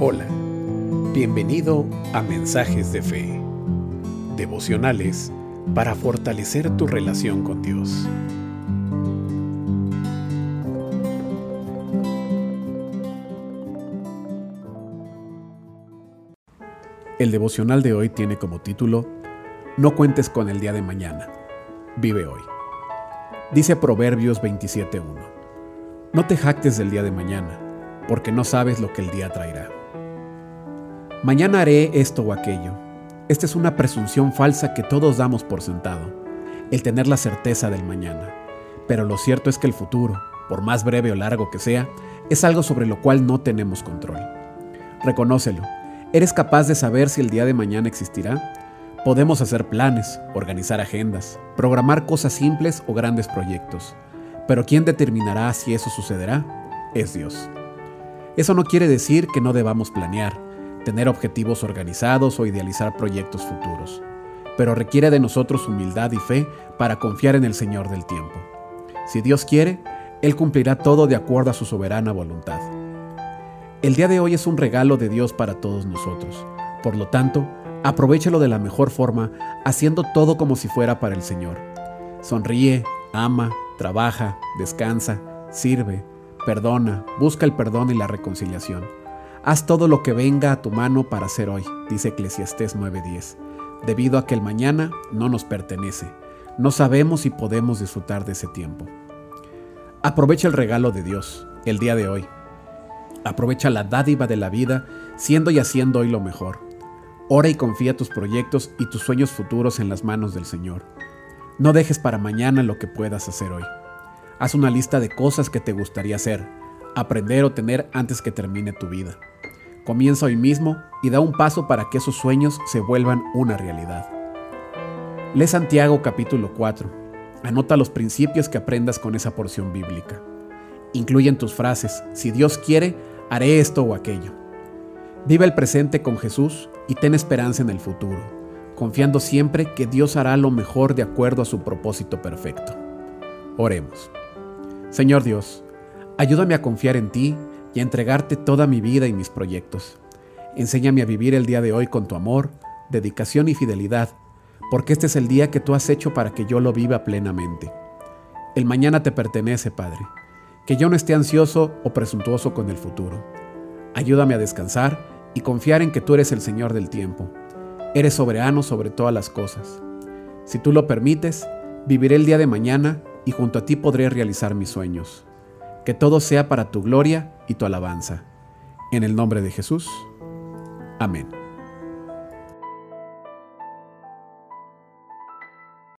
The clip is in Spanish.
Hola, bienvenido a Mensajes de Fe, devocionales para fortalecer tu relación con Dios. El devocional de hoy tiene como título No cuentes con el día de mañana, vive hoy. Dice Proverbios 27.1, No te jactes del día de mañana, porque no sabes lo que el día traerá. Mañana haré esto o aquello. Esta es una presunción falsa que todos damos por sentado, el tener la certeza del mañana. Pero lo cierto es que el futuro, por más breve o largo que sea, es algo sobre lo cual no tenemos control. Reconócelo. ¿Eres capaz de saber si el día de mañana existirá? Podemos hacer planes, organizar agendas, programar cosas simples o grandes proyectos. Pero ¿quién determinará si eso sucederá? Es Dios. Eso no quiere decir que no debamos planear, tener objetivos organizados o idealizar proyectos futuros, pero requiere de nosotros humildad y fe para confiar en el Señor del tiempo. Si Dios quiere, Él cumplirá todo de acuerdo a su soberana voluntad. El día de hoy es un regalo de Dios para todos nosotros. Por lo tanto, aprovechalo de la mejor forma, haciendo todo como si fuera para el Señor. Sonríe, ama, trabaja, descansa, sirve, perdona, busca el perdón y la reconciliación. Haz todo lo que venga a tu mano para hacer hoy, dice Eclesiastés 9:10, debido a que el mañana no nos pertenece. No sabemos si podemos disfrutar de ese tiempo. Aprovecha el regalo de Dios, el día de hoy. Aprovecha la dádiva de la vida, siendo y haciendo hoy lo mejor. Ora y confía tus proyectos y tus sueños futuros en las manos del Señor. No dejes para mañana lo que puedas hacer hoy. Haz una lista de cosas que te gustaría hacer, aprender o tener antes que termine tu vida. Comienza hoy mismo y da un paso para que esos sueños se vuelvan una realidad. Lee Santiago capítulo 4. Anota los principios que aprendas con esa porción bíblica. Incluye en tus frases, si Dios quiere, haré esto o aquello. Vive el presente con Jesús y ten esperanza en el futuro, confiando siempre que Dios hará lo mejor de acuerdo a su propósito perfecto. Oremos. Señor Dios, Ayúdame a confiar en ti y a entregarte toda mi vida y mis proyectos. Enséñame a vivir el día de hoy con tu amor, dedicación y fidelidad, porque este es el día que tú has hecho para que yo lo viva plenamente. El mañana te pertenece, Padre. Que yo no esté ansioso o presuntuoso con el futuro. Ayúdame a descansar y confiar en que tú eres el Señor del tiempo. Eres soberano sobre todas las cosas. Si tú lo permites, viviré el día de mañana y junto a ti podré realizar mis sueños que todo sea para tu gloria y tu alabanza. En el nombre de Jesús. Amén.